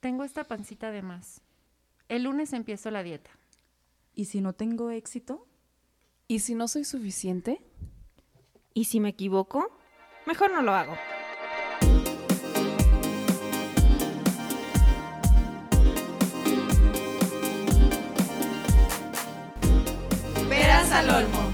tengo esta pancita de más. El lunes empiezo la dieta. ¿Y si no tengo éxito? ¿Y si no soy suficiente? ¿Y si me equivoco? Mejor no lo hago. Veras al olmo.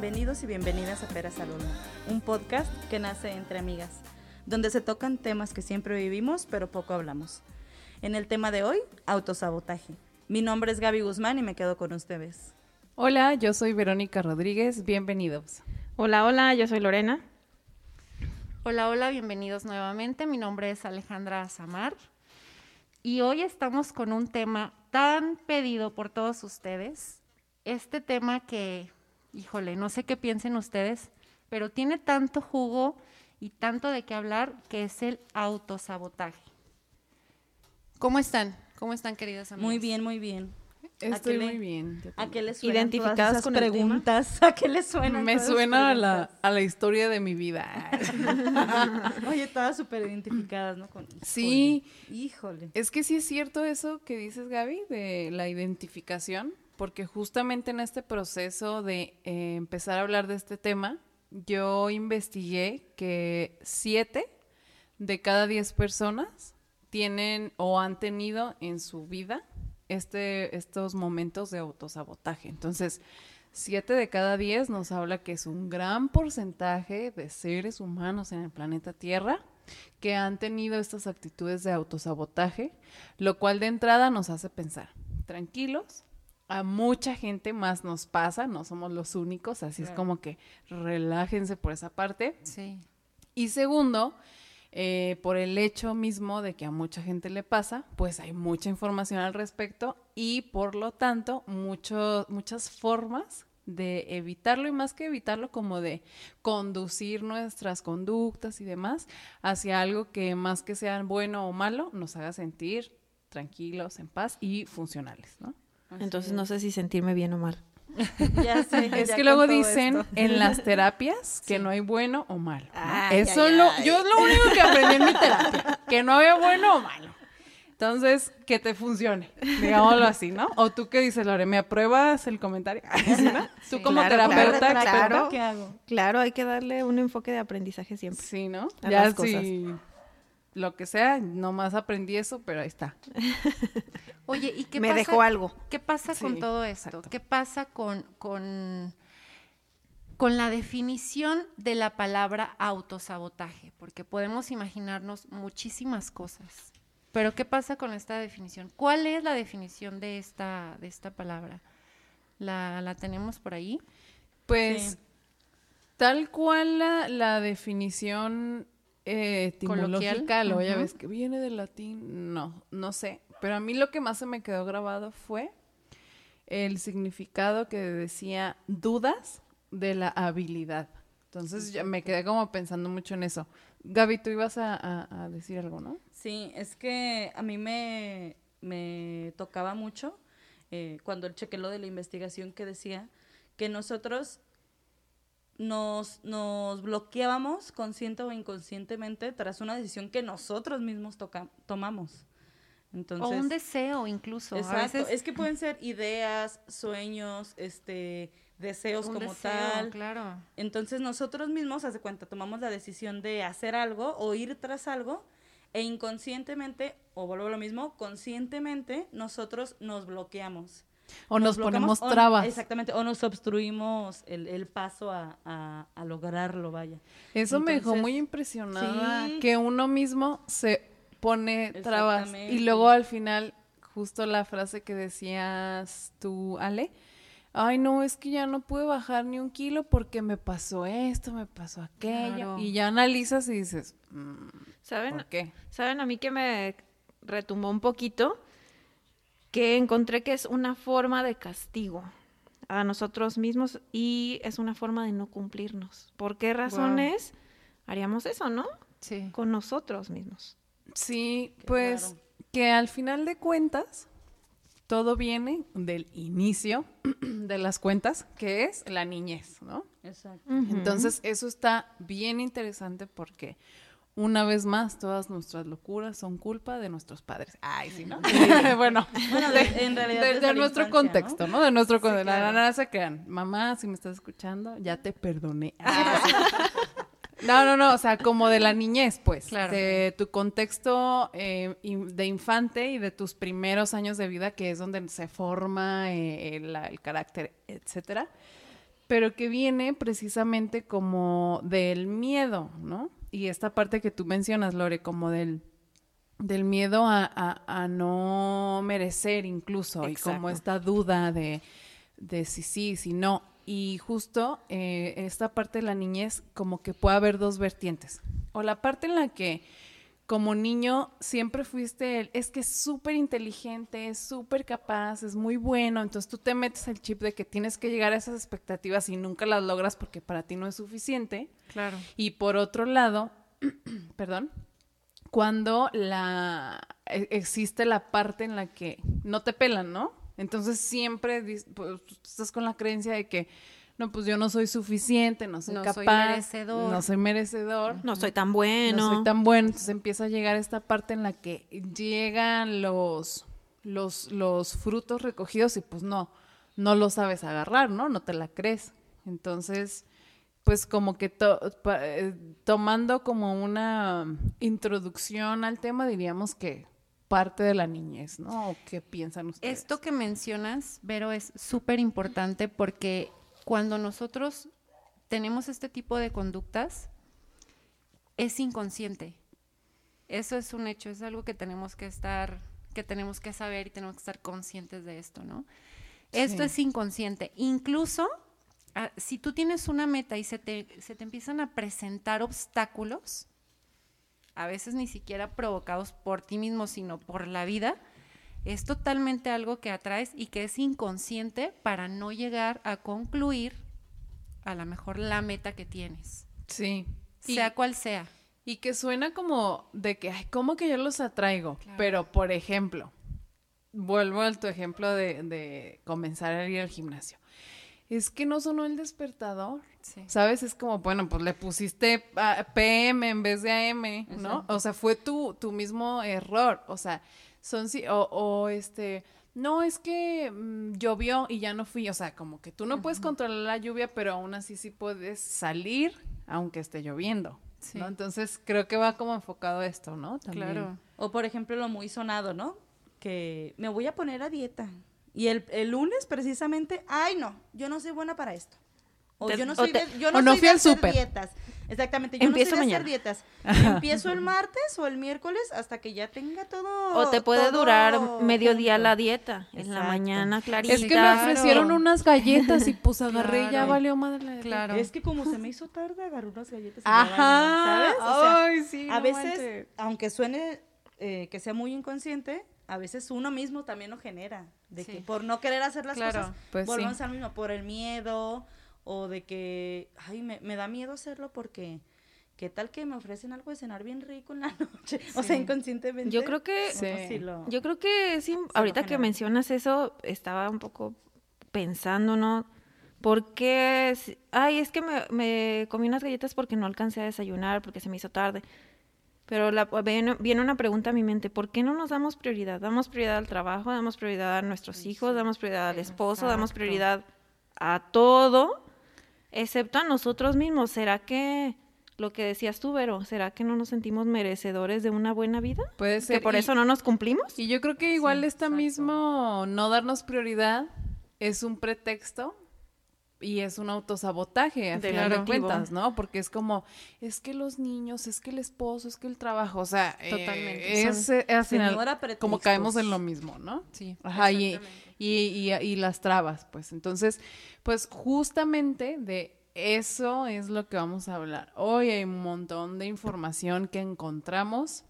Bienvenidos y bienvenidas a Peras al Olmo, un podcast que nace entre amigas, donde se tocan temas que siempre vivimos pero poco hablamos. En el tema de hoy, autosabotaje. Mi nombre es Gaby Guzmán y me quedo con ustedes. Hola, yo soy Verónica Rodríguez, bienvenidos. Hola, hola, yo soy Lorena. Hola, hola, bienvenidos nuevamente. Mi nombre es Alejandra Samar y hoy estamos con un tema tan pedido por todos ustedes. Este tema que, híjole, no sé qué piensen ustedes, pero tiene tanto jugo y tanto de qué hablar que es el autosabotaje. ¿Cómo están? ¿Cómo están, queridas amigas? Muy bien, muy bien. Estoy le- muy bien. ¿A qué les suenan ¿Identificadas todas esas con el preguntas? ¿A qué les suenan Me suena a la, a la historia de mi vida. Oye, todas súper identificadas, ¿no? Con, Sí. Híjole. híjole. Es que sí es cierto eso que dices, Gaby, de la identificación, porque justamente en este proceso de eh, empezar a hablar de este tema, yo investigué que siete de cada diez personas tienen o han tenido en su vida este, estos momentos de autosabotaje. Entonces, siete de cada diez nos habla que es un gran porcentaje de seres humanos en el planeta Tierra que han tenido estas actitudes de autosabotaje, lo cual de entrada nos hace pensar, tranquilos, a mucha gente más nos pasa, no somos los únicos, así es como que relájense por esa parte. Sí. Y segundo, eh, por el hecho mismo de que a mucha gente le pasa, pues hay mucha información al respecto y por lo tanto mucho- muchas formas de evitarlo y más que evitarlo como de conducir nuestras conductas y demás hacia algo que más que sea bueno o malo nos haga sentir tranquilos, en paz y funcionales, ¿no? Así Entonces es. no sé si sentirme bien o mal. Ya sé. Es ya que luego dicen esto. en las terapias que Sí. no hay bueno o malo. ¿no? Ay, Eso ay, lo, ay. yo es lo único que aprendí en mi terapia, que no había bueno o malo. Entonces, que te funcione, digámoslo así, ¿no? O tú qué dices, Lore, ¿me apruebas el comentario? ¿Sí, no? Tú Sí. como Claro, claro, terapeuta, claro. experta, ¿Qué hago? Claro, hay que darle un enfoque de aprendizaje siempre. Sí, ¿no? A ya las cosas. Lo que sea, nomás aprendí eso, pero ahí está. Oye, ¿y qué Me pasa? dejó algo. ¿Qué pasa con todo esto? exacto. ¿Qué pasa con, con, con la definición de la palabra autosabotaje? Porque podemos imaginarnos muchísimas cosas. Pero ¿qué pasa con esta definición? ¿Cuál es la definición de esta, de esta palabra? ¿La, la tenemos por ahí? Pues Sí. tal cual la, la definición eh, etimológica, lo ya ves que viene del latín, no, no sé. Pero a mí lo que más se me quedó grabado fue el significado que decía dudas de la habilidad. Entonces ya me quedé como pensando mucho en eso. Gaby, tú ibas a, a- a decir algo, ¿no? Sí, es que a mí me, me tocaba mucho eh, cuando chequé lo de la investigación que decía que nosotros nos, nos bloqueábamos consciente o inconscientemente tras una decisión que nosotros mismos toca- tomamos. Entonces, o un deseo incluso. A Exacto, veces es que pueden ser ideas, sueños, este, deseos un como deseo, tal. Claro. Entonces nosotros mismos, hace cuenta, tomamos la decisión de hacer algo o ir tras algo e inconscientemente, o vuelvo a lo mismo, conscientemente nosotros nos bloqueamos. O nos, ponemos o- trabas. exactamente, o nos obstruimos el, el paso a, a- a lograrlo, vaya. Eso me dejó muy impresionada, sí. que uno mismo se pone trabas y luego al final, justo la frase que decías tú, Ale, ay no, es que ya no pude bajar ni un kilo porque me pasó esto, me pasó aquello, Claro. y ya analizas y dices, "Mm, ¿Saben? ¿por qué? ¿Saben a mí que me retumbó un poquito? Que encontré que es una forma de castigo a nosotros mismos y es una forma de no cumplirnos. ¿Por qué razones haríamos eso, no? Sí. Con nosotros mismos. Sí, Qué pues que al final de cuentas, todo viene del inicio de las cuentas, que es la niñez, ¿no? Exacto. Entonces, eso está bien interesante porque una vez más, todas nuestras locuras son culpa de nuestros padres. Ay, sí, ¿no? bueno, Bueno, de- en realidad de, nuestro contexto, ¿no? De nuestro contexto. claro. Nada, nada se crean. Mamá, si me estás escuchando, ya te perdoné. Ah, sí. No, no, no, o sea, como de la niñez, pues. Claro. De tu contexto eh, de infante y de tus primeros años de vida, que es donde se forma eh, el, el carácter, etcétera. Pero que viene precisamente como del miedo, ¿no? Y esta parte que tú mencionas, Lore, como del, del miedo a, a- a no merecer incluso, y como esta duda de, de si sí, si no. Y justo eh, esta parte de la niñez, como que puede haber dos vertientes. O la parte en la que como niño siempre fuiste el, es que es súper inteligente, es súper capaz, es muy bueno, entonces tú te metes el chip de que tienes que llegar a esas expectativas y nunca las logras porque para ti no es suficiente. Claro. Y por otro lado, perdón, cuando la e- existe la parte en la que no te pelan, ¿no? Entonces siempre pues, estás con la creencia de que no, pues yo no soy suficiente, no soy No capaz, soy merecedor. no soy merecedor, No soy tan bueno. no soy tan bueno. Entonces empieza a llegar esta parte en la que llegan los los los frutos recogidos y pues no no lo sabes agarrar, ¿no? No te la crees. Entonces, pues como que to- pa- eh, tomando como una introducción al tema, diríamos que parte de la niñez, ¿no? ¿O qué piensan ustedes? Esto que mencionas, Vero, es súper importante porque cuando nosotros tenemos este tipo de conductas, es inconsciente. Eso es un hecho, es algo que tenemos que estar, que tenemos que saber y tenemos que estar conscientes de esto, ¿no? Esto es inconsciente. Incluso ah, si tú tienes una meta y se te, se te empiezan a presentar obstáculos, a veces ni siquiera provocados por ti mismo, sino por la vida, es totalmente algo que atraes y que es inconsciente para no llegar a concluir a lo mejor la meta que tienes, Sí. Y- sea cual sea. Y que suena como de que, ay, ¿cómo que yo los atraigo? Claro. Pero, por ejemplo, vuelvo a tu ejemplo de, de comenzar a ir al gimnasio. Es que no sonó el despertador. Sí. ¿Sabes? Es como, bueno, pues le pusiste PM en vez de AM, ¿no? Exacto. O sea, fue tu, tu mismo error. O sea, son sí, o, o este, no, es que mm, llovió y ya no fui. O sea, como que tú no puedes controlar la lluvia, pero aún así sí puedes salir aunque esté lloviendo. Sí. ¿no? Entonces creo que va como enfocado esto, ¿no? También. Claro. O por ejemplo lo muy sonado, ¿no? Que me voy a poner a dieta. Y el, el lunes precisamente, ay no, yo no soy buena para esto. O Te- yo no o soy te- de, yo o no no soy fui de al hacer súper. dietas. Exactamente, yo Empiezo no soy de mañana. hacer dietas. Empiezo el martes o el miércoles hasta que ya tenga todo. O te puede todo durar mediodía la dieta. En la mañana clarita. Es que me Claro. ofrecieron unas galletas y pues agarré y ya valió madre la Claro. Es que como se me hizo tarde, agarré unas galletas. y Ajá. valió, ¿Sabes? O sea, Ay, sí. a no veces, manches. aunque suene eh, que sea muy inconsciente, a veces uno mismo también lo genera. De Sí. que por no querer hacer las Claro. cosas, Pues volvemos sí. al mismo, por el miedo o de que, ay, me, me da miedo hacerlo porque, ¿qué tal que me ofrecen algo de cenar bien rico en la noche? O sea, inconscientemente. Yo creo que Sí. uno sí lo- Yo creo que sí, ahorita que mencionas eso, estaba un poco pensando, ¿no? ¿Por qué? si- Ay, es que me, me comí unas galletas porque no alcancé a desayunar, porque se me hizo tarde. Pero la, viene, viene una pregunta a mi mente, ¿por qué no nos damos prioridad? Damos prioridad al trabajo, damos prioridad a nuestros hijos, damos prioridad al esposo, damos prioridad a todo, excepto a nosotros mismos. ¿Será que, lo que decías tú, Vero, ¿será que no nos sentimos merecedores de una buena vida? Puede ser. ¿Que por y- eso no nos cumplimos? Y yo creo que igual Sí, esta exacto. mismo no darnos prioridad es un pretexto y es un autosabotaje a final de cuentas, ¿no? Porque es como, es que los niños, es que el esposo, es que el trabajo, o sea, eh, Totalmente, es, al final como caemos en lo mismo, ¿no? Sí. Ajá, y, y, y las trabas, pues. Entonces, pues justamente de eso es lo que vamos a hablar. Hoy hay un montón de información que encontramos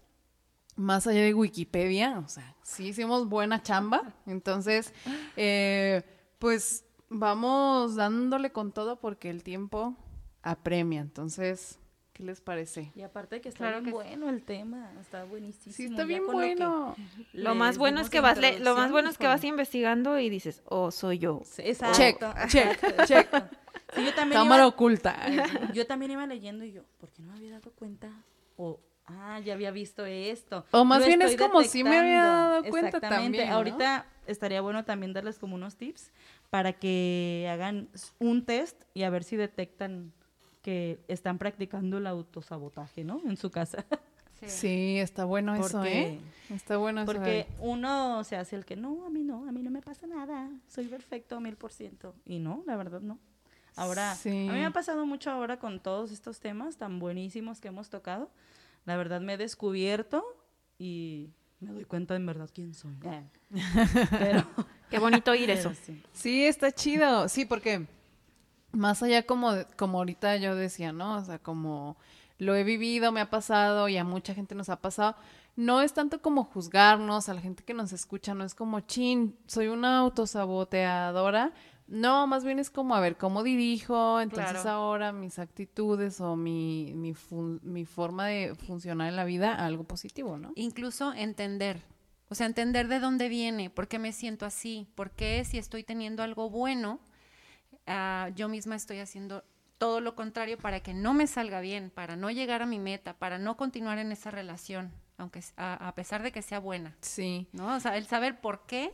más allá de Wikipedia, o sea, sí hicimos buena chamba. Entonces, eh, pues vamos dándole con todo porque el tiempo apremia. Entonces, ¿qué ¿Qué les parece? Y aparte que está Claro bien que sí. bueno el tema, está buenísimo. Sí, está ya bien lo bueno. Lo más bueno es que vas le- lo más bueno es que vas investigando y dices, "Oh, soy yo." Sí, Exacto, Check, check, exacto, check. Sí, yo también Cámara iba- oculta. Yo también iba leyendo y yo, ¿por qué no me había dado cuenta? O, ah, ya había visto esto. O más Lo bien es como si me había dado cuenta Exactamente. también, ¿no? Ahorita estaría bueno también darles como unos tips para que hagan un test y a ver si detectan que están practicando el autosabotaje, ¿no? En su casa. Sí, está bueno eso, ¿eh? Está bueno eso. Porque uno se hace el que, no, a mí no, a mí no me pasa nada, soy perfecto mil por ciento. Y no, la verdad no. Ahora, Sí. a mí me ha pasado mucho ahora con todos estos temas tan buenísimos que hemos tocado. La verdad me he descubierto y me doy cuenta en verdad quién soy. Pero, Qué bonito oír eso. sí. Sí, está chido. Sí, porque más allá como, como ahorita yo decía, ¿no? O sea, como lo he vivido, me ha pasado y a mucha gente nos ha pasado. No es tanto como juzgarnos a la gente que nos escucha, no es como, chin, soy una autosaboteadora. No, más bien es como, a ver, ¿cómo dirijo? Entonces Claro. ahora mis actitudes o mi, mi, forma de funcionar en la vida a algo positivo, ¿no? Incluso entender, o sea, entender de dónde viene, por qué me siento así, por qué si estoy teniendo algo bueno, ah, yo misma estoy haciendo todo lo contrario para que no me salga bien, para no llegar a mi meta, para no continuar en esa relación, aunque a, a pesar de que sea buena, Sí. ¿no? O sea, el saber por qué,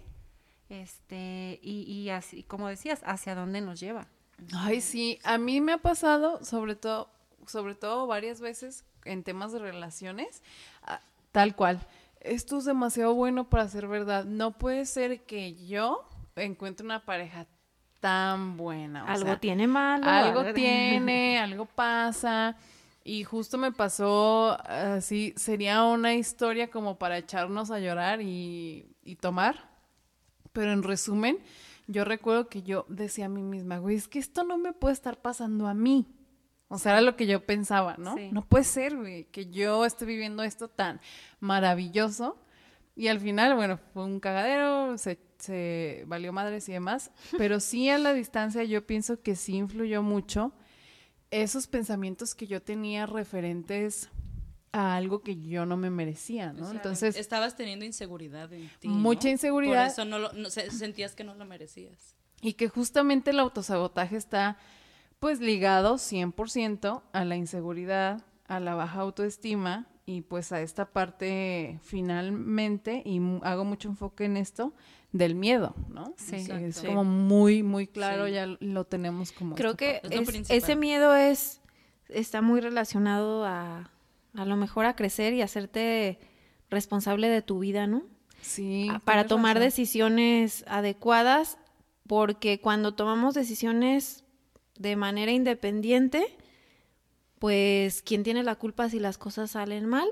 este, y, y así, como decías, hacia dónde nos lleva. Ay, sí, a mí me ha pasado, sobre todo, sobre todo varias veces en temas de relaciones, ah, tal cual. Esto es demasiado bueno para ser verdad. No puede ser que yo encuentre una pareja tan buena. o algo sea, tiene malo. algo tiene, algo pasa. Y justo me pasó así, sería una historia como para echarnos a llorar y, y tomar. Pero en resumen, yo recuerdo que yo decía a mí misma, güey, es que esto no me puede estar pasando a mí. O sea, era lo que yo pensaba, ¿no? Sí. No puede ser, güey, que yo esté viviendo esto tan maravilloso. Y al final, bueno, fue un cagadero, se, se valió madres y demás. Pero sí a la distancia yo pienso que sí influyó mucho esos pensamientos que yo tenía referentes a algo que yo no me merecía, ¿no? Entonces, estabas teniendo inseguridad en ti. Mucha ¿no? inseguridad. Por eso no lo, no- se- sentías que no lo merecías. Y que justamente el autosabotaje está pues ligado 100% a la inseguridad, a la baja autoestima y pues a esta parte finalmente, y mu- hago mucho enfoque en esto, del miedo, ¿no? Sí. Es como muy, muy claro, Sí. ya lo tenemos como... Creo esta que. Es ese miedo es está muy relacionado a a lo mejor a crecer y hacerte responsable de tu vida, ¿no? Sí. Ah, para tomar razón. decisiones adecuadas, porque cuando tomamos decisiones de manera independiente, pues quien tiene la culpa si las cosas salen mal,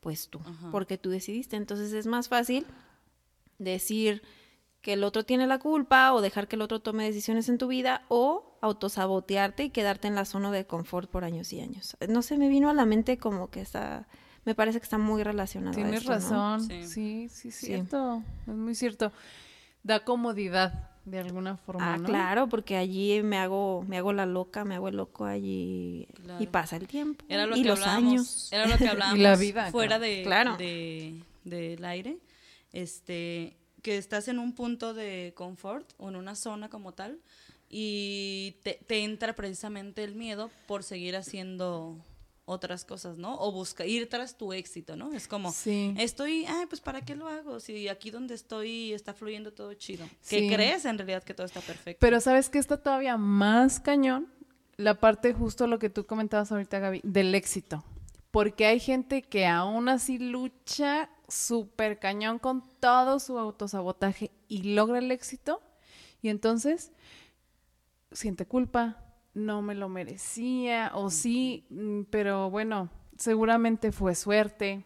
pues tú, Ajá. porque tú decidiste. Entonces es más fácil decir que el otro tiene la culpa o dejar que el otro tome decisiones en tu vida o autosabotearte y quedarte en la zona de confort por años y años. No sé, me vino a la mente como que está, me parece que está muy relacionado. a Tienes razón, Sí. sí, sí, Sí. cierto, es muy cierto. Da comodidad de alguna forma, Ah, ¿no? claro, porque allí me hago, me hago la loca, me hago el loco allí Claro. y pasa el tiempo Era lo y que los hablábamos, años. Era lo que hablábamos la vida, fuera claro. de, Claro. de- del aire. Este, que estás en un punto de confort o en una zona como tal y te, te entra precisamente el miedo por seguir haciendo otras cosas, ¿no? O busca ir tras tu éxito, ¿no? Es como, Sí. estoy, ay, pues ¿para qué lo hago? Si aquí donde estoy está fluyendo todo chido. Que Sí. crees en realidad que todo está perfecto. Pero sabes que está todavía más cañón la parte justo lo que tú comentabas ahorita, Gaby, del éxito. Porque hay gente que aún así lucha súper cañón con todo su autosabotaje y logra el éxito. Y entonces siente culpa, no me lo merecía, o sí, mm, pero bueno, seguramente fue suerte.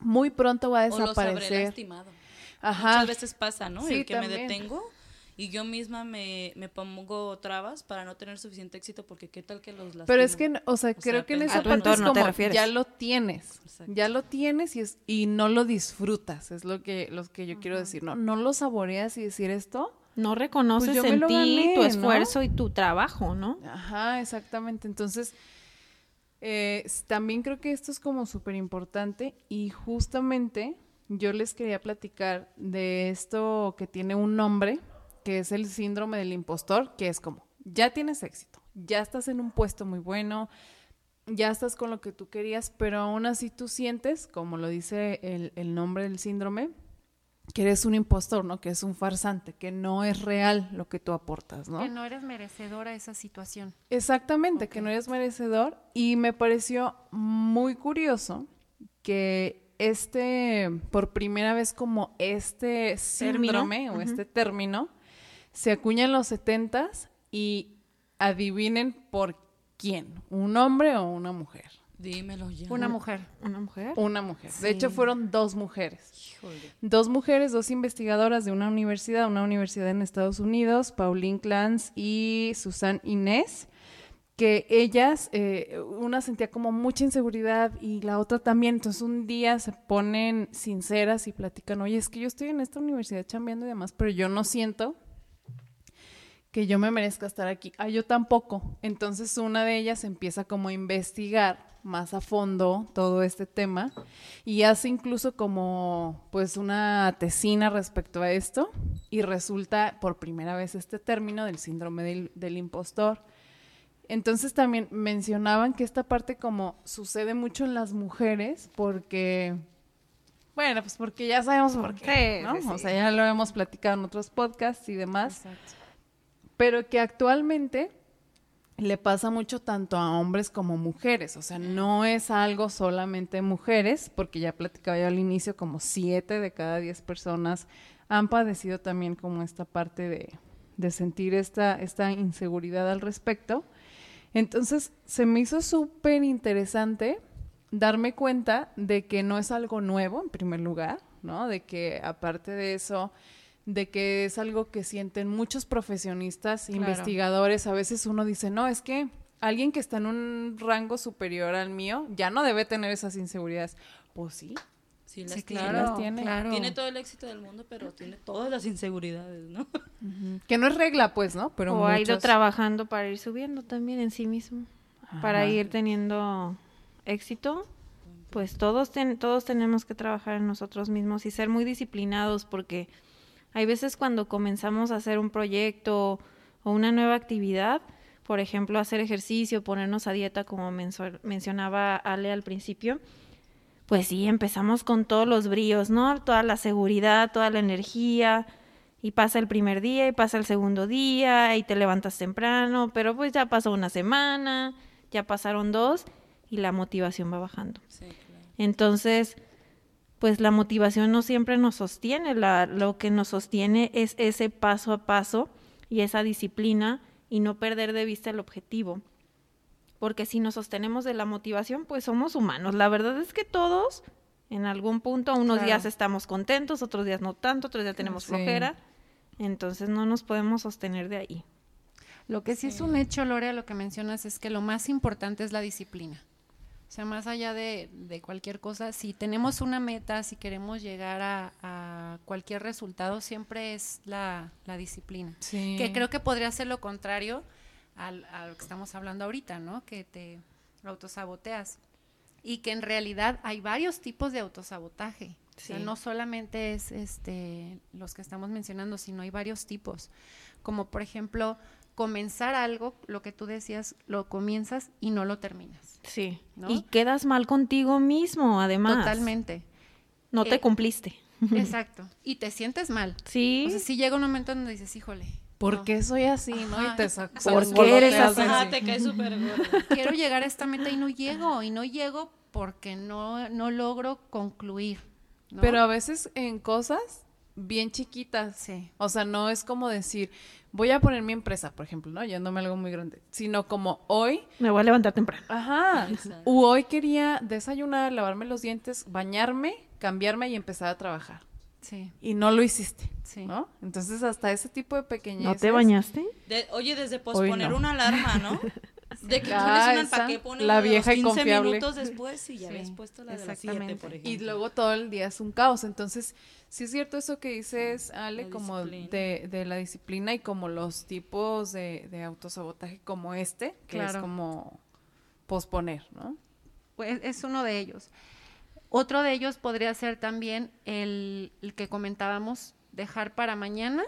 Muy pronto va a o los habré desaparecer. lastimado. Ajá. Muchas veces pasa, ¿no? Sí, el que me detengo y yo misma me, me pongo trabas para no tener suficiente éxito porque qué tal que los lastimo. Pero es que, o sea, O creo sea, que en esa parte es entorno te como, refieres. ya lo tienes, Exacto. ya lo tienes y, es, y no lo disfrutas, es lo que, lo que yo quiero decir, ¿no? No lo saboreas y decir esto. No reconoces Pues yo me en ti gané, tu ¿no? esfuerzo y tu trabajo, ¿no? Ajá, exactamente. Entonces, Eh, también creo que esto es como súper importante y justamente yo les quería platicar de esto que tiene un nombre, que es el síndrome del impostor, que es como, ya tienes éxito, ya estás en un puesto muy bueno, ya estás con lo que tú querías, pero aún así tú sientes, como lo dice el, el nombre del síndrome, que eres un impostor, ¿no? Que es un farsante, que no es real lo que tú aportas, ¿no? Que no eres merecedora de esa situación. Exactamente, que no eres merecedor. Y me pareció muy curioso que este, por primera vez como este síndrome o este término, se acuña en los setentas y adivinen por quién, un hombre o una mujer. Dímelo ya. Una mujer. ¿Una mujer? Una mujer. Sí. De hecho, fueron dos mujeres. Híjole. Dos mujeres, dos investigadoras de una universidad, una universidad en Estados Unidos, Pauline Clance y Susan Inés, que ellas, eh, una sentía como mucha inseguridad y la otra también. Entonces un día se ponen sinceras y platican, oye, es que yo estoy en esta universidad chambeando y demás, pero yo no siento que yo me merezca estar aquí. Ah, yo tampoco. Entonces una de ellas empieza como a investigar más a fondo todo este tema y hace incluso como pues una tesina respecto a esto y resulta por primera vez este término del síndrome del, del impostor. Entonces también mencionaban que esta parte como sucede mucho en las mujeres porque, bueno, pues porque ya sabemos por qué, Sí, ¿no? sí, O sea, ya lo hemos platicado en otros podcasts y demás Exacto. pero que actualmente le pasa mucho tanto a hombres como mujeres, o sea, no es algo solamente mujeres, porque ya platicaba yo al inicio, como siete de cada diez personas han padecido también como esta parte de, de sentir esta, esta inseguridad al respecto. Entonces, se me hizo súper interesante darme cuenta de que no es algo nuevo, en primer lugar, ¿no? De que aparte de eso, de que es algo que sienten muchos profesionistas, Claro. investigadores. A veces uno dice, no, es que alguien que está en un rango superior al mío ya no debe tener esas inseguridades. Pues sí, Sí, las Sí, tiene. claro, las tiene. claro. Tiene todo el éxito del mundo, pero tiene todas las inseguridades, ¿no? que no es regla, pues, ¿no? Pero o ha ido trabajando para ir subiendo también en sí mismo, para ir teniendo éxito. Pues todos, ten- todos tenemos que trabajar en nosotros mismos y ser muy disciplinados porque hay veces cuando comenzamos a hacer un proyecto o una nueva actividad, por ejemplo, hacer ejercicio, ponernos a dieta, como mencionaba Ale al principio, pues sí, empezamos con todos los bríos, ¿no? Toda la seguridad, toda la energía, y pasa el primer día y pasa el segundo día y te levantas temprano, pero pues ya pasó una semana, ya pasaron dos y la motivación va bajando. Sí, claro. Entonces, pues la motivación no siempre nos sostiene, la, lo que nos sostiene es ese paso a paso y esa disciplina y no perder de vista el objetivo. Porque si nos sostenemos de la motivación, pues somos humanos. La verdad es que todos, en algún punto, unos Claro. días estamos contentos, otros días no tanto, otros días tenemos Sí. flojera. Entonces no nos podemos sostener de ahí. Lo que sí es un hecho, Lore, lo que mencionas es que lo más importante es la disciplina. O sea, más allá de, de cualquier cosa, si tenemos una meta, si queremos llegar a, a cualquier resultado, siempre es la, la disciplina. Sí. Que creo que podría ser lo contrario al, a lo que estamos hablando ahorita, ¿no? Que te autosaboteas. Y que en realidad hay varios tipos de autosabotaje. O sea, Sí. no solamente es este los que estamos mencionando, sino hay varios tipos. Como por ejemplo, comenzar algo, lo que tú decías, lo comienzas y no lo terminas. Sí. ¿No? Y quedas mal contigo mismo, además. Totalmente. No te Eh, cumpliste. Exacto. Y te sientes mal. Sí. O sea, sí llega un momento donde dices, híjole. ¿Por no, qué soy así, no? Ajá. Y te saco. ¿Por qué eres así? Ajá, te caes súper gordo. quiero llegar a esta meta y no llego, y no llego porque no, no logro concluir. ¿no? Pero a veces en cosas bien chiquitas. Sí. O sea, no es como decir, voy a poner mi empresa, por ejemplo, ¿no? Yéndome a algo muy grande. Sino como hoy, Me voy a levantar temprano. ajá, Exacto. u hoy quería desayunar, lavarme los dientes, bañarme, cambiarme y empezar a trabajar. Sí, Y no lo hiciste, sí. ¿no? Entonces, hasta ese tipo de pequeñeces. ¿No te bañaste? De- oye, desde posponer no. una alarma, ¿no? De que Ah, pones una, esa, ¿para qué pones la de los vieja y 15 confiable. minutos después y ya Sí, habías puesto la de las 7, exactamente. por ejemplo. Y luego todo el día es un caos. Entonces, sí es cierto eso que dices, Ale, La como de, de la disciplina y como los tipos de, de autosabotaje como este, que es como posponer, ¿no? Pues es uno de ellos. Otro de ellos podría ser también el, el que comentábamos, dejar para mañana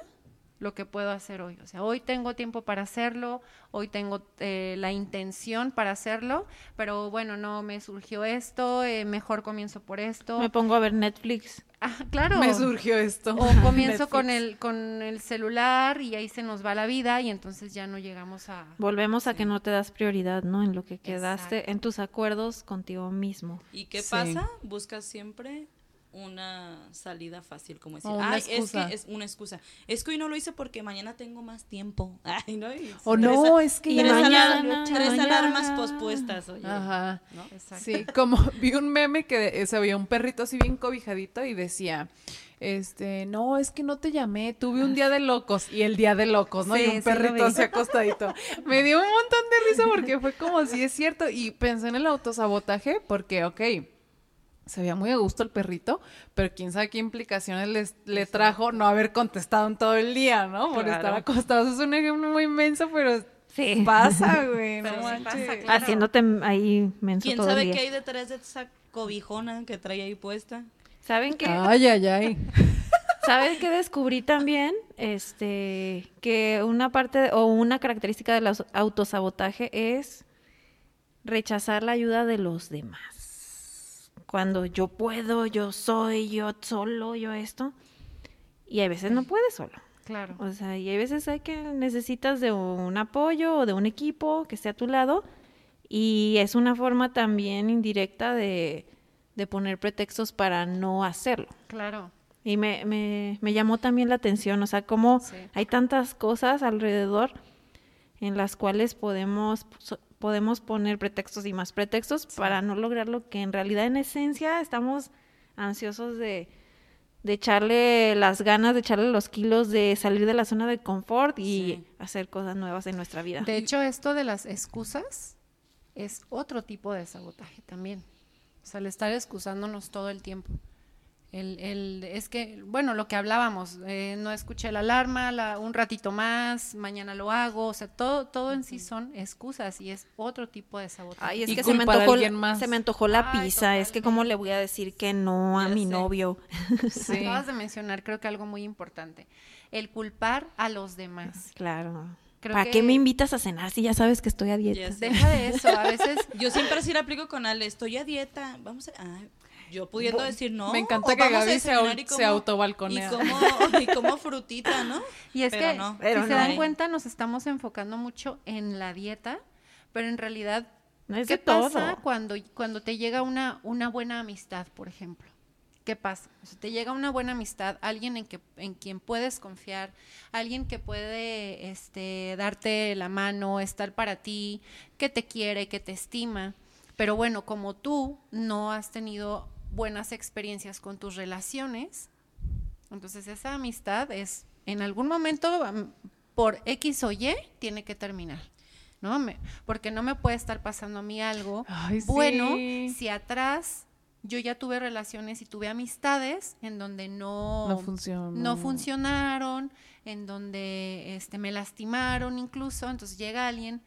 lo que puedo hacer hoy. O sea, hoy tengo tiempo para hacerlo, hoy tengo eh, la intención para hacerlo, pero bueno, no me surgió esto, eh, mejor comienzo por esto. Me pongo a ver Netflix. Ah, claro. Me surgió esto. O comienzo con el, con el celular y ahí se nos va la vida y entonces ya no llegamos a... Volvemos a que no te das prioridad, ¿no? En lo que quedaste, Exacto. en tus acuerdos contigo mismo. ¿Y qué Sí. pasa? Buscas siempre una salida fácil, como decir, ay, es que es una excusa. Es que hoy no lo hice porque mañana tengo más tiempo. Ay, ¿no? Y O no, a- es que tres, mañana, tres alarmas pospuestas, oye. Ajá. ¿no? Exacto. Sí, como vi un meme que eh, se veía un perrito así bien cobijadito y decía, este, no, es que no te llamé, tuve un día de locos y el día de locos, ¿no? Sí, y sí un perrito así acostadito. Me dio un montón de risa porque fue como si es cierto y pensé en el autosabotaje porque, ok, se veía muy a gusto el perrito, pero quién sabe qué implicaciones les, le trajo no haber contestado en todo el día, ¿no? Por Claro. estar acostados. Es un ejemplo muy inmenso, pero Sí. pasa, güey, no Pero sí pasa, claro. Haciéndote ahí menso ¿Quién todo el sabe día. qué hay detrás de esa cobijona que trae ahí puesta? ¿Saben qué? Ay, ay, ay. ¿Sabes qué descubrí también? Este, que una parte o una característica del autosabotaje es rechazar la ayuda de los demás. Cuando yo puedo, yo soy, yo solo, yo esto. Y a veces no puedes solo. Claro. O sea, y hay veces hay que necesitas de un apoyo o de un equipo que esté a tu lado. Y es una forma también indirecta de, de poner pretextos para no hacerlo. Claro. Y me, me, me llamó también la atención, o sea, cómo Sí. hay tantas cosas alrededor en las cuales podemos, podemos poner pretextos y más pretextos para no lograr lo que en realidad en esencia estamos ansiosos de, de echarle las ganas, de echarle los kilos, de salir de la zona de confort y Sí. hacer cosas nuevas en nuestra vida. De hecho, esto de las excusas es otro tipo de sabotaje también. O sea, el estar excusándonos todo el tiempo. El, el, es que, bueno, lo que hablábamos, eh, no escuché la alarma, la- un ratito más, mañana lo hago, o sea, todo, todo en sí son excusas y es otro tipo de sabotaje. Ay, es Y que se me, antojó, se me antojó la Ay, pizza, es que cómo le voy a decir que no a Ya mi sé. novio. Sí. Acabas de mencionar, creo que algo muy importante, el culpar a los demás. Claro. Creo ¿Para que- qué me invitas a cenar si ya sabes que estoy a dieta? Deja de eso, a veces Yo siempre así la aplico con Ale, estoy a dieta, vamos a... ay, yo pudiendo decir no. Me encanta que Gaby se se como- autobalconea. Y como, y como frutita, ¿no? Y es Pero que, no. Pero si se no. dan cuenta, nos estamos enfocando mucho en la dieta, pero en realidad, No es ¿qué de todo. pasa cuando, cuando te llega una, una buena amistad, por ejemplo? ¿Qué pasa? O sea, te llega una buena amistad, alguien en, que, en quien puedes confiar, alguien que puede este, darte la mano, estar para ti, que te quiere, que te estima. Pero bueno, como tú no has tenido buenas experiencias con tus relaciones, entonces esa amistad es, en algún momento, am, por X o Y, tiene que terminar. ¿No? Me- porque no me puede estar pasando a mí algo Ay, bueno sí. si atrás yo ya tuve relaciones y tuve amistades en donde no, No funcionó. no funcionaron, en donde este, me lastimaron incluso. Entonces llega alguien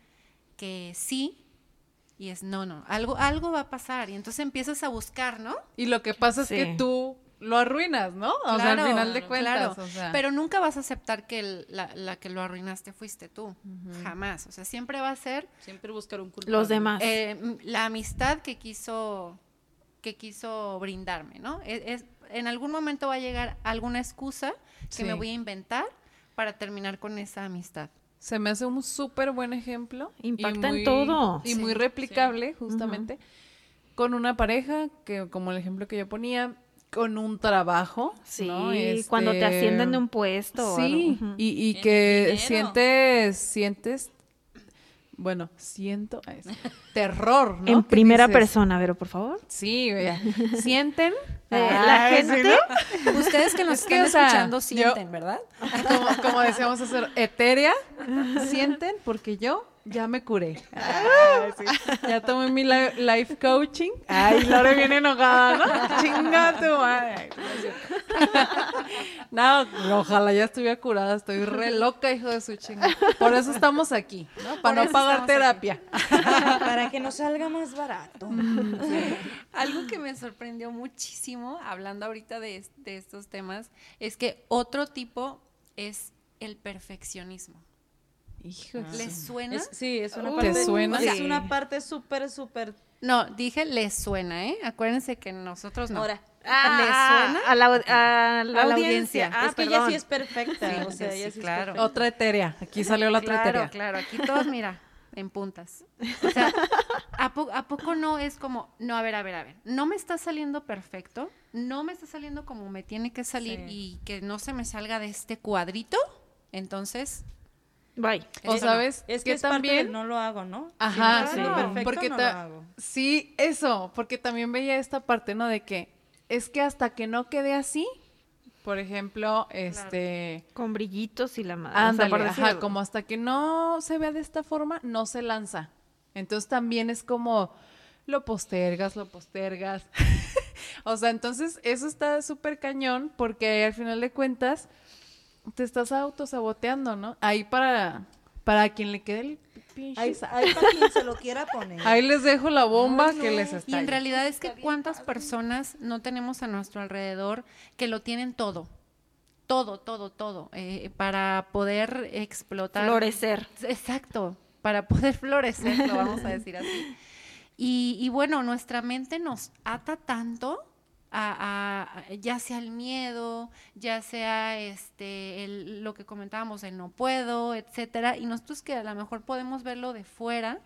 que sí y es no, no, algo, algo va a pasar. Y entonces empiezas a buscar, ¿no? Y lo que pasa es que tú lo arruinas, ¿no? O sea, al final de cuentas. claro. o sea. Pero nunca vas a aceptar que el- la, la que lo arruinaste fuiste tú. Jamás. O sea, siempre va a ser Siempre buscar un culpable. Los demás. eh, la amistad que quiso que quiso brindarme, ¿no? Es, es- en algún momento va a llegar alguna excusa que Sí. me voy a inventar para terminar con esa amistad. Se me hace un súper buen ejemplo. Impacta en todo. Y Sí, muy sí. replicable, justamente, con una pareja, que como el ejemplo que yo ponía, con un trabajo. Sí, ¿no? cuando te Este, ascienden de un puesto. o Sí, y, y que sientes, sientes, bueno, siento terror, ¿no? En primera dices, persona, pero por favor. Sí, vea, sienten. La sí, gente ¿no? Ustedes que nos Es que, están o sea, escuchando yo- sienten, ¿verdad? como, como decíamos hacer etérea, sienten porque yo ya me curé. Ay, sí. Ya tomé mi li- life coaching. Ay, Laura viene enojada, ¿no? Chinga tu madre. No ojalá ya estuviera curada. Estoy re loca, hijo de su chinga. Por eso estamos aquí, ¿no? Para no pagar aquí. terapia. Para que nos salga más barato. Algo que me sorprendió muchísimo, hablando ahorita de, de estos temas, es que otro tipo es el perfeccionismo. Hijo de ¿Les su- suena? Es- sí, es una Uh, parte. ¿te suena? Es Sí. una parte súper, súper. No, dije les suena, ¿eh? Acuérdense que nosotros no. Ahora. Ah, ¿Les suena? A la, au- a la A la audiencia. audiencia. Ah, es que ella perdón. sí es perfecta. Sí, o sea, sí, ella sí es claro. perfecta. Otra etérea. Aquí salió la otra Claro, etérea. claro, aquí todos, mira, en puntas. O sea, ¿a, po- ¿a poco no es como, no, a ver, a ver, a ver, no me está saliendo perfecto, no me está saliendo como me tiene que salir Sí. y que no se me salga de este cuadrito? Entonces, Bye. O sabes Es que que es parte también del no lo hago, ¿no? Ajá, si sí. no perfecto, porque no ta- lo hago. sí, eso, porque también veía esta parte, ¿no? De que es que hasta que no quede así, por ejemplo, este, Con brillitos y la madre. o sea, ándale, por ajá, como hasta que no se vea de esta forma, no se lanza. Entonces también es como lo postergas, lo postergas. o sea, entonces eso está súper cañón porque al final de cuentas te estás autosaboteando, ¿no? Ahí para, para quien le quede el pinche Ahí, para quien se lo quiera poner. Ahí les dejo la bomba que no. les y está. en realidad es que cuántas personas no tenemos a nuestro alrededor que lo tienen todo, todo, todo, todo, eh, para poder explotar. Florecer. Exacto, para poder florecer, lo vamos a decir así. Y, y bueno, nuestra mente nos ata tanto a, a- ya sea el miedo, ya sea este el- lo que comentábamos, el no puedo, etcétera, y nosotros que a lo mejor podemos verlo de fuera,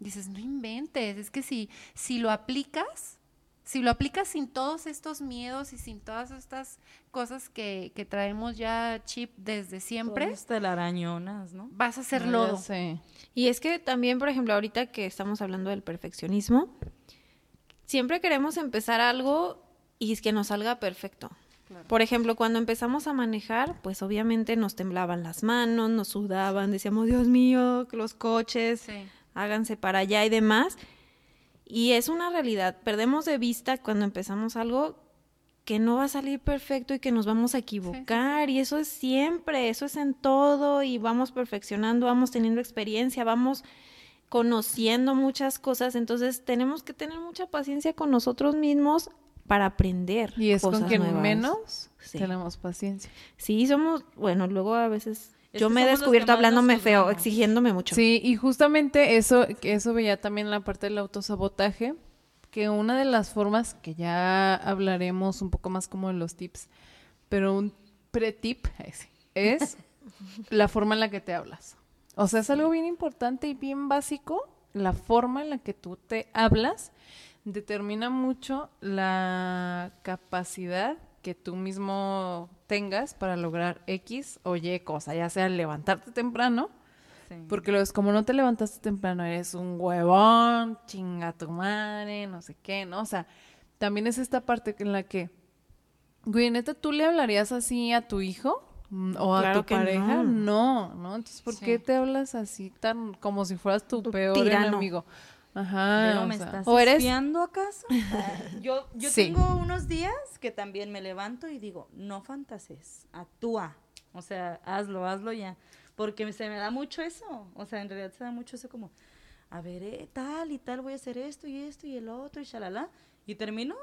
dices, no inventes, es que si, si lo aplicas, si lo aplicas sin todos estos miedos y sin todas estas cosas que, que traemos ya chip desde siempre, Todas telarañonas, ¿no? vas a ser No, ya lodo. sé. Y es que también, por ejemplo, ahorita que estamos hablando del perfeccionismo, siempre queremos empezar algo y es que nos salga perfecto. Por ejemplo, cuando empezamos a manejar, pues obviamente nos temblaban las manos, nos sudaban, decíamos, Dios mío, que los coches, Sí. háganse para allá y demás. Y es una realidad, perdemos de vista cuando empezamos algo que no va a salir perfecto y que nos vamos a equivocar y eso es siempre, eso es en todo y vamos perfeccionando, vamos teniendo experiencia, vamos conociendo muchas cosas, entonces tenemos que tener mucha paciencia con nosotros mismos para aprender. Y es con quien nuevas. menos Sí. tenemos paciencia. Sí, somos, bueno, luego a veces Es yo me he descubierto hablándome feo, exigiéndome mucho. Sí, y justamente eso, que eso veía también en la parte del autosabotaje, que una de las formas que ya hablaremos un poco más como de los tips, pero un pre-tip es la forma en la que te hablas. O sea, es algo bien importante y bien básico, la forma en la que tú te hablas determina mucho la capacidad que tú mismo tengas para lograr X o Y cosa, ya sea levantarte temprano, Sí. porque lo es como no te levantaste temprano, eres un huevón, chinga tu madre, no sé qué, ¿no? O sea, también es esta parte en la que, güey, neta, ¿tú le hablarías así a tu hijo? Mm, ¿O a Claro tu que pareja? no. No, ¿no? Entonces, ¿por Sí. qué te hablas así tan como si fueras tu, Tu peor tirano. enemigo? Ajá. Pero o me sea, estás o eres acaso. yo yo Sí. tengo unos días que también me levanto y digo, no fantases, actúa. O sea, hazlo, hazlo ya. Porque se me da mucho eso. O sea, en realidad se da mucho eso como, a ver, eh, tal y tal, voy a hacer esto y esto y el otro y shalala. Y termino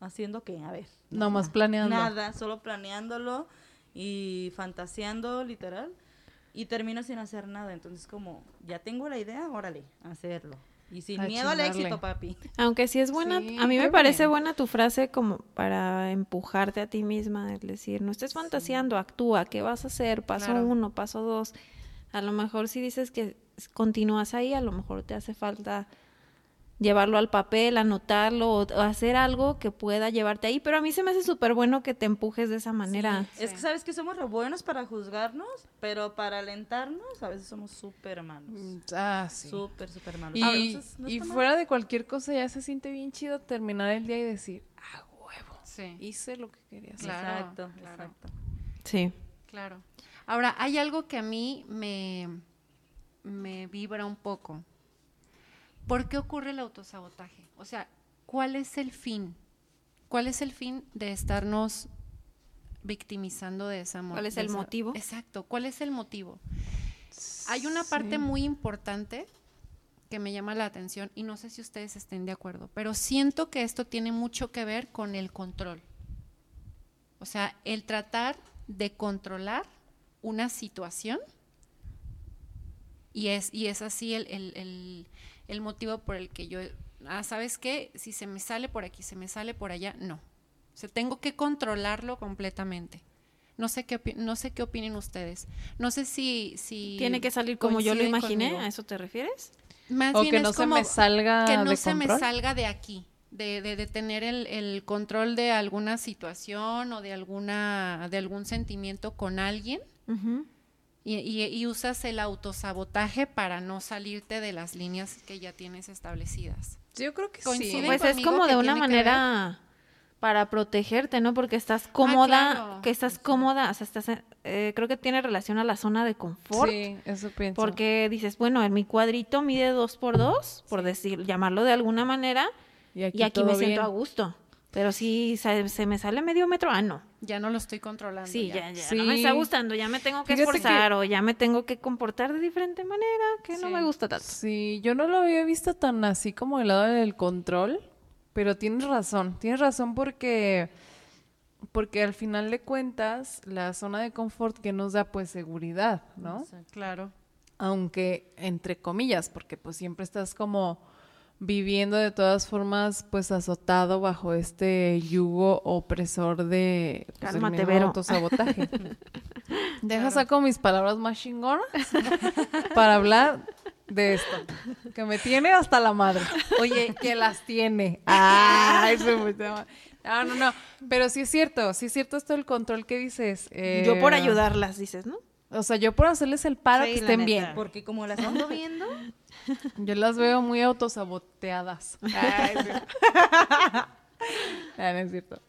haciendo qué, a ver. nada. planeando. Nada, solo planeándolo y fantaseando, literal. Y termino sin hacer nada. Entonces, como, ya tengo la idea, órale, hacerlo. Y sin A miedo al éxito, papi. Aunque sí es buena, Sí, a mí me parece bien. buena tu frase como para empujarte a ti misma, es decir, no estés fantaseando, actúa, ¿qué vas a hacer? Paso Claro. uno, paso dos. A lo mejor si dices que continúas ahí, a lo mejor te hace falta llevarlo al papel, anotarlo o, o hacer algo que pueda llevarte ahí, pero a mí se me hace súper bueno que te empujes de esa manera. Es que sabes que somos re buenos para juzgarnos, pero para alentarnos a veces somos súper malos. Mm, Ah, sí. Súper, súper malos. Y, Entonces, no y está mal. fuera de cualquier cosa ya se siente bien chido terminar el día y decir, ah, huevo, Sí, hice lo que quería hacer. Claro, Exacto, claro. exacto. Sí. claro. Ahora, hay algo que a mí me, me vibra un poco. ¿Por qué ocurre el autosabotaje? O sea, ¿cuál es el fin? ¿Cuál es el fin de estarnos victimizando de esa ¿Cuál es el esa- motivo? Exacto, ¿cuál es el motivo? Hay una parte muy importante que me llama la atención y no sé si ustedes estén de acuerdo, pero siento que esto tiene mucho que ver con el control. O sea, el tratar de controlar una situación y es, y es así el, el- el- el motivo por el que yo, ah, ¿sabes qué? Si se me sale por aquí, se me sale por allá, no. O sea, tengo que controlarlo completamente. No sé qué, opi- no sé qué opinen ustedes. No sé si... si Tiene que salir como yo lo imaginé, conmigo. ¿a eso te refieres? Más O bien que es no se como me salga que no de se me salga de aquí, de, de, de tener el, el control de alguna situación o de alguna de algún sentimiento con alguien Ujú. Y, y- y usas el autosabotaje para no salirte de las líneas que ya tienes establecidas. Yo creo que Coincide sí. Pues es como de una manera para protegerte, ¿no? Porque estás cómoda, claro. que estás cómoda, o sea, estás, eh, creo que tiene relación a la zona de confort. Sí, eso pienso. Porque dices, bueno, en mi cuadrito mide dos por dos, por decir, llamarlo de alguna manera, y aquí, me siento bien. a gusto. Pero si se, se me sale medio metro, ah, no. Ya no lo estoy controlando. Sí, ya. ya, ya, no me está Sí. gustando, ya me tengo que Fíjate que- esforzar o ya me tengo que comportar de diferente manera, que no Sí. me gusta tanto. Sí, yo no lo había visto tan así como el lado del control, pero tienes razón, tienes razón porque porque al final de cuentas la zona de confort que nos da pues seguridad, ¿no? Claro. Aunque entre comillas, porque pues siempre estás como viviendo de todas formas pues azotado bajo este yugo opresor de pues, el Cálmate, mismo Vero. autosabotaje. Deja saco mis palabras más chingonas para hablar de esto, que me tiene hasta la madre. Oye, que las tiene. Ay, se me llama. No, no, no. Pero sí es cierto, sí es cierto esto del control que dices. Yo por eh, ayudarlas, dices, ¿no? O sea, yo por hacerles el paro Sí, que estén bien. Porque como las ando viendo, Yo las veo muy autosaboteadas. Ay, sí. Ah, no es cierto.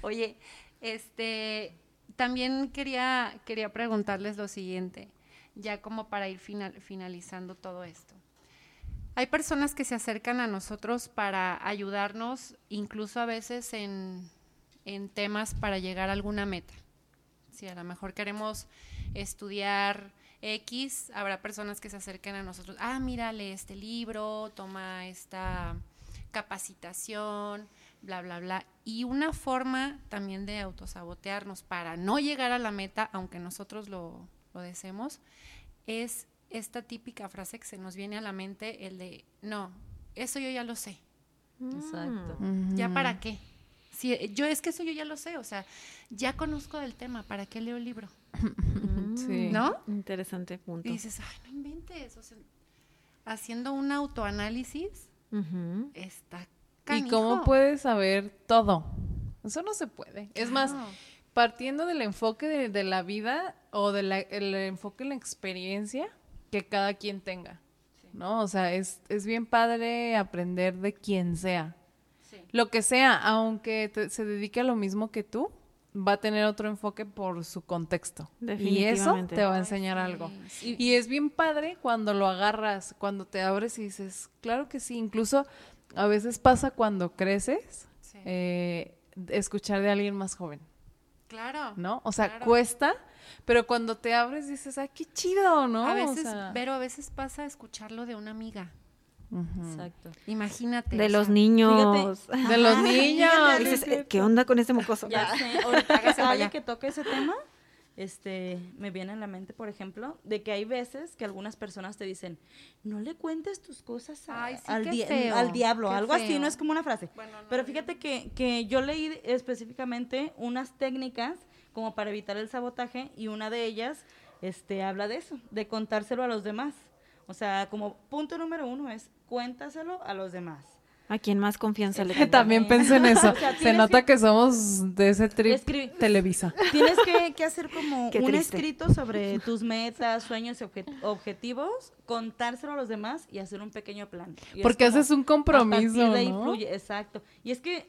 Oye, este, también quería, quería preguntarles lo siguiente, ya como para ir final- finalizando todo esto. Hay personas que se acercan a nosotros para ayudarnos, incluso a veces en, en temas para llegar a alguna meta. Si a lo mejor queremos estudiar X, habrá personas que se acerquen a nosotros. Ah, mira, lee este libro, toma esta capacitación, bla, bla, bla. Y una forma también de autosabotearnos para no llegar a la meta, aunque nosotros lo, lo deseemos, es esta típica frase que se nos viene a la mente, el de, no, eso yo ya lo sé. exacto. ¿Ya para qué? Si, yo es que eso yo ya lo sé, o sea, ya conozco del tema, ¿para qué leo el libro? Sí. ¿No? Interesante punto. Y dices, ay, no inventes, o sea, haciendo un autoanálisis está ¿Y cómo canijo. puedes saber todo? Eso no se puede. Es más, partiendo del enfoque de, de la vida o del enfoque en la experiencia que cada quien tenga, ¿no? O sea, es, es bien padre aprender de quien sea. Sí. Lo que sea, aunque te- se dedique a lo mismo que tú, va a tener otro enfoque por su contexto. Y eso te va a Ay, enseñar sí, algo. sí. Y es bien padre cuando lo agarras, cuando te abres y dices, claro que sí, incluso a veces pasa cuando creces, Sí. eh, escuchar de alguien más joven, Claro. ¿no? O sea, Claro. cuesta, pero cuando te abres dices, ay, qué chido, ¿no? A O veces, sea, pero a veces pasa escucharlo de una amiga. Exacto. Imagínate. De o los sea, niños. De los niños. Fíjate, Dices, ¿qué onda con ese mocoso? Ya sé, ahorita que toque ese tema, este, me viene en la mente, por ejemplo, de que hay veces que algunas personas te dicen, no le cuentes tus cosas a- Ay, sí, al, feo, diablo, qué algo así, no es como una frase. Bueno, no Pero fíjate que, que yo leí específicamente unas técnicas como para evitar el sabotaje y una de ellas este, habla de eso, de contárselo a los demás. O sea, como punto número uno es cuéntaselo a los demás. ¿A quién más confianza le Que tengo? También pensé en eso. O sea, Se nota que somos de ese trip Televisa. Tienes que, que hacer como Qué un triste. escrito sobre tus metas, sueños y obje- objetivos, contárselo a los demás y hacer un pequeño plan. Y es Porque como, haces un compromiso, ¿no? fluye, exacto. Y es que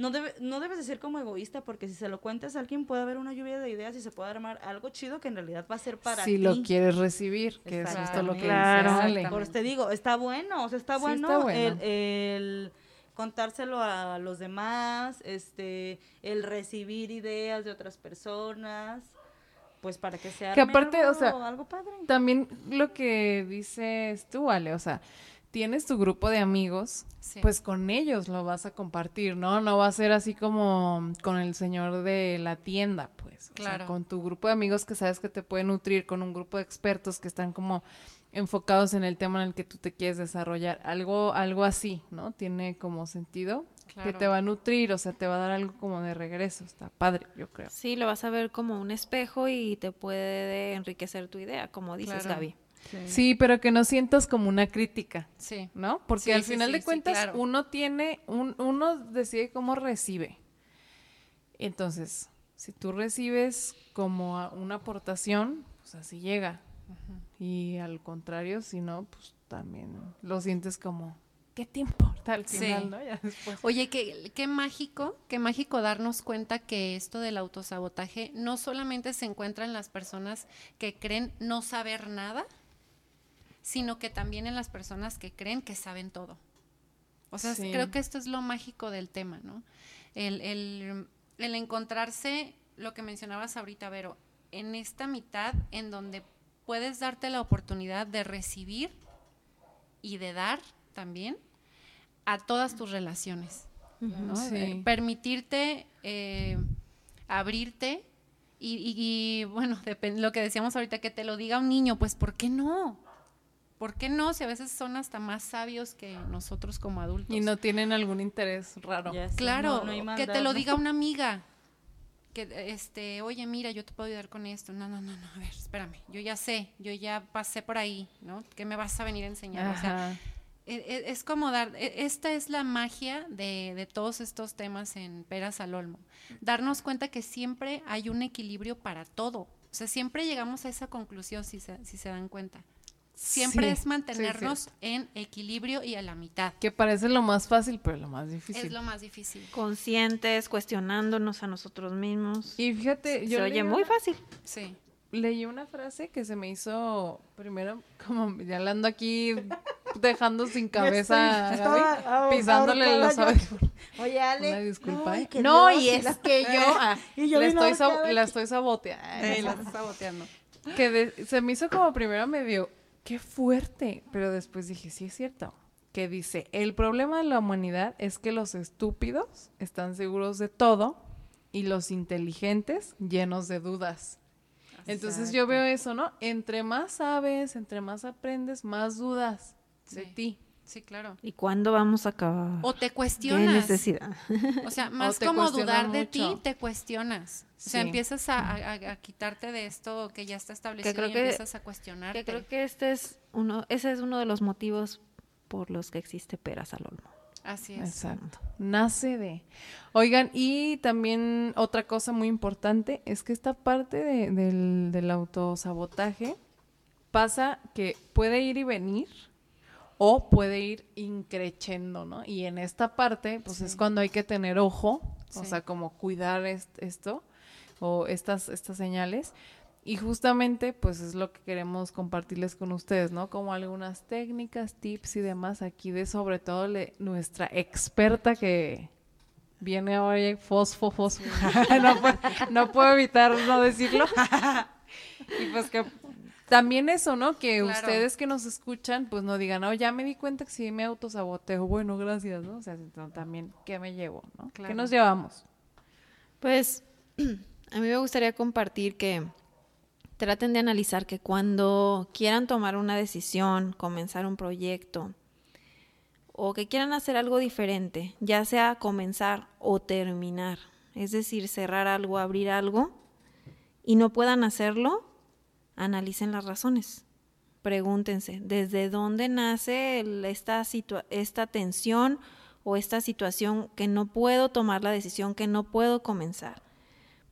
no, debe, no debes de ser como egoísta porque si se lo cuentas a alguien puede haber una lluvia de ideas y se puede armar algo chido que en realidad va a ser para si ti. lo quieres recibir, que es justo lo que Claro. Por eso te digo, está bueno, o sea, está Sí, bueno, está bueno. El, el contárselo a los demás, este, el recibir ideas de otras personas, pues para que sea Que aparte, o sea, algo padre. También lo que dices tú, Ale, o sea, tienes tu grupo de amigos, Sí. pues con ellos lo vas a compartir, ¿no? No va a ser así como con el señor de la tienda, pues. O sea, Claro. con tu grupo de amigos que sabes que te pueden nutrir, con un grupo de expertos que están como enfocados en el tema en el que tú te quieres desarrollar. Algo, algo así, ¿no? Tiene como sentido que te va a nutrir, o sea, te va a dar algo como de regreso. Está padre, yo creo. Sí, lo vas a ver como un espejo y te puede enriquecer tu idea, como dices, Claro. Gaby. Sí, pero que no sientas como una crítica. Sí. ¿no? Porque Sí, al sí, final sí, de sí, cuentas claro. uno tiene, un, uno decide cómo recibe. Entonces, si tú recibes como una aportación, pues así llega. Y al contrario, si no, pues también lo sientes como, ¿qué te importa al Sí. final, no? Ya después. Oye, qué, qué mágico, qué mágico darnos cuenta que esto del autosabotaje no solamente se encuentra en las personas que creen no saber nada, sino que también en las personas que creen que saben todo. O sea, Sí. creo que esto es lo mágico del tema, ¿no? El, el- el encontrarse, lo que mencionabas ahorita, Vero, en esta mitad en donde puedes darte la oportunidad de recibir y de dar también a todas tus relaciones. ¿no? Sí. Eh, permitirte eh, abrirte y, y- y, bueno, lo que decíamos ahorita, que te lo diga un niño, pues ¿por qué no? ¿Por qué no? Si a veces son hasta más sabios que nosotros como adultos. Y no tienen algún interés raro. Claro, no- que te lo diga una amiga. Que, este, oye, mira, yo te puedo ayudar con esto. No, no, no, no, a ver, espérame. Yo ya sé, yo ya pasé por ahí, ¿no? ¿Qué me vas a venir a enseñar? O sea, Ajá. e- e- es como dar, e- esta es la magia de, de todos estos temas en Peras al Olmo. Darnos cuenta que siempre hay un equilibrio para todo. O sea, siempre llegamos a esa conclusión si se, si se dan cuenta. Siempre Sí, es sí, mantenernos en equilibrio y a la mitad. Que parece lo más fácil, pero lo más difícil. Es lo más difícil. Conscientes, cuestionándonos a nosotros mismos. Y fíjate, yo Se oye leí muy una- fácil. Sí. leí una frase que se me hizo primero como ya la ando aquí dejando sin cabeza a estaba Gaby, pisándole los audífonos. Oye, Ale. Una disculpa. ¿eh? no, y es que yo, ah, Y yo la, bien estoy la estoy saboteando. Eh, la estás saboteando. que de- se me hizo como primero medio, qué fuerte, pero después dije, sí es cierto. Que dice, el problema de la humanidad es que los estúpidos están seguros de todo y los inteligentes llenos de dudas. Entonces yo veo eso, ¿no? Entre más sabes, entre más aprendes, más dudas de ti. Sí, claro. ¿Y cuándo vamos a acabar? O te ¿Qué cuestionas. necesidad? O sea, más como dudar de ti, te cuestionas. O sea, Sí. empiezas a, a- a quitarte de esto que ya está establecido creo y que- empiezas a cuestionarte. Que creo que este es uno, ese es uno de los motivos por los que existe Peras al Olmo. Así es. Exacto. Nace de. Oigan, y también otra cosa muy importante es que esta parte de- del, del autosabotaje pasa que puede ir y venir o puede ir increchendo, ¿no? Y en esta parte, pues es cuando hay que tener ojo, o sea, como cuidar est- esto o estas, estas señales. Y justamente, pues es lo que queremos compartirles con ustedes, ¿no? Como algunas técnicas, tips y demás aquí de sobre todo le- nuestra experta que viene hoy, fosfo, fosfo. no puedo evitar no decirlo. y pues que también eso, ¿no? Que Claro. ustedes que nos escuchan, pues no digan, oh, ya me di cuenta que sí me autosaboteo. Bueno, gracias, ¿no? O sea, entonces, también, ¿qué me llevo, no? ¿Qué nos llevamos? Pues a mí me gustaría compartir que traten de analizar que cuando quieran tomar una decisión, comenzar un proyecto o que quieran hacer algo diferente, ya sea comenzar o terminar, es decir, cerrar algo, abrir algo y no puedan hacerlo, analicen las razones. Pregúntense, ¿desde dónde nace esta, esta tensión o esta situación que no puedo tomar la decisión, que no puedo comenzar?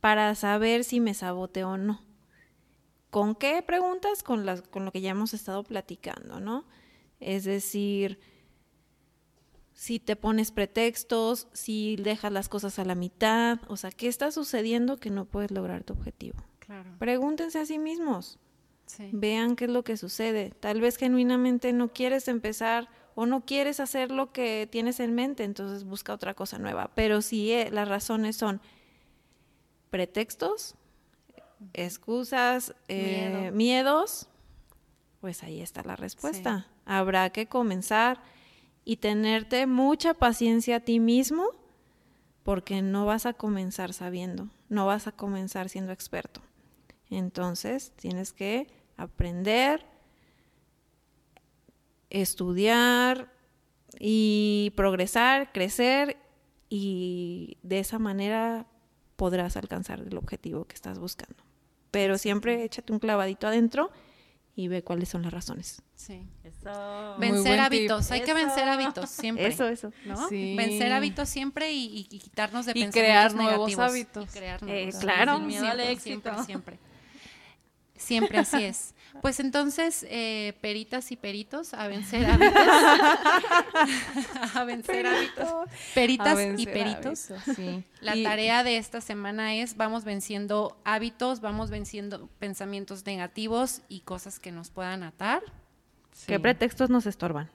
Para saber si me saboteo o no. ¿Con qué preguntas? Con, las, con lo que ya hemos estado platicando, ¿no? Es decir, si te pones pretextos, si dejas las cosas a la mitad, o sea, ¿qué está sucediendo que no puedes lograr tu objetivo? Claro. Pregúntense a sí mismos, Sí. vean qué es lo que sucede. Tal vez genuinamente no quieres empezar o no quieres hacer lo que tienes en mente, entonces busca otra cosa nueva. Pero si eh, las razones son pretextos, excusas, eh, Miedo. miedos, pues ahí está la respuesta. Habrá que comenzar y tenerte mucha paciencia a ti mismo porque no vas a comenzar sabiendo, no vas a comenzar siendo experto. Entonces tienes que aprender, estudiar y progresar, crecer y de esa manera podrás alcanzar el objetivo que estás buscando. Pero siempre échate un clavadito adentro y ve cuáles son las razones. Sí. Eso. Vencer hábitos, hay que Eso. vencer hábitos siempre. eso. ¿no? Sí. Vencer hábitos siempre y, quitarnos de Y pensamientos crear nuevos negativos. hábitos. Y crear Eh, nuevos claro. hábitos. Sin miedo al Siempre, éxito. Siempre, siempre. Siempre así es. Pues entonces, eh, peritas y peritos, a vencer hábitos. a vencer hábitos. Peritas y peritos. hábitos, sí. La Y- tarea de esta semana es vamos venciendo hábitos, vamos venciendo pensamientos negativos y cosas que nos puedan atar. sí. ¿Qué pretextos nos estorban?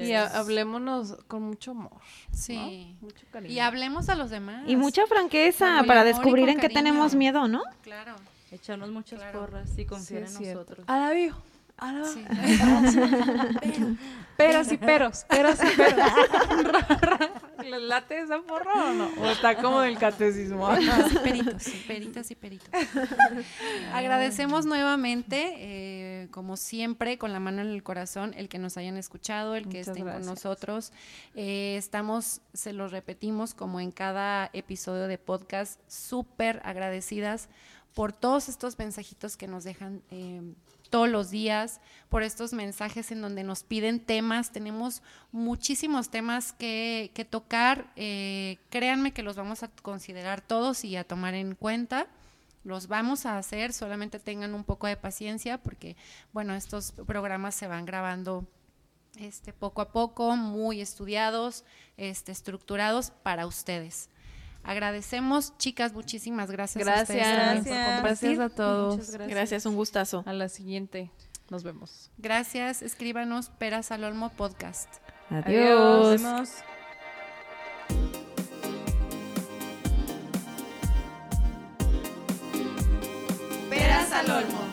Y ha- hablémonos con mucho amor. Sí. ¿no? Mucho cariño. Y hablemos a los demás. Y mucha franqueza para descubrir en qué tenemos miedo, ¿no? Claro. Echarnos muchas Claro. porras y confiar Sí, es en cierto. nosotros. Alabío. Alabío. Sí. Peros y peros, peros y peros. ¿Le late esa porra o no? O está como del catecismo. Peritas y peritos, y peritos. Agradecemos nuevamente, eh, como siempre, con la mano en el corazón, el que nos hayan escuchado, el que Muchas estén gracias. con nosotros. Eh, estamos, se los repetimos, como en cada episodio de podcast, súper agradecidas por todos estos mensajitos que nos dejan eh, todos los días, por estos mensajes en donde nos piden temas. Tenemos muchísimos temas que, que tocar. eh, créanme que los vamos a considerar todos y a tomar en cuenta. Los vamos a hacer, solamente tengan un poco de paciencia porque, bueno, estos programas se van grabando este, poco a poco, muy estudiados, este, estructurados para ustedes. Agradecemos, chicas, muchísimas gracias. a ustedes Gracias. Gracias. Gracias a todos. Muchas gracias. Gracias, un gustazo. A la siguiente. Nos vemos. Gracias, escríbanos Peras al Olmo Podcast. Nos Adiós. vemos. Peras al Olmo.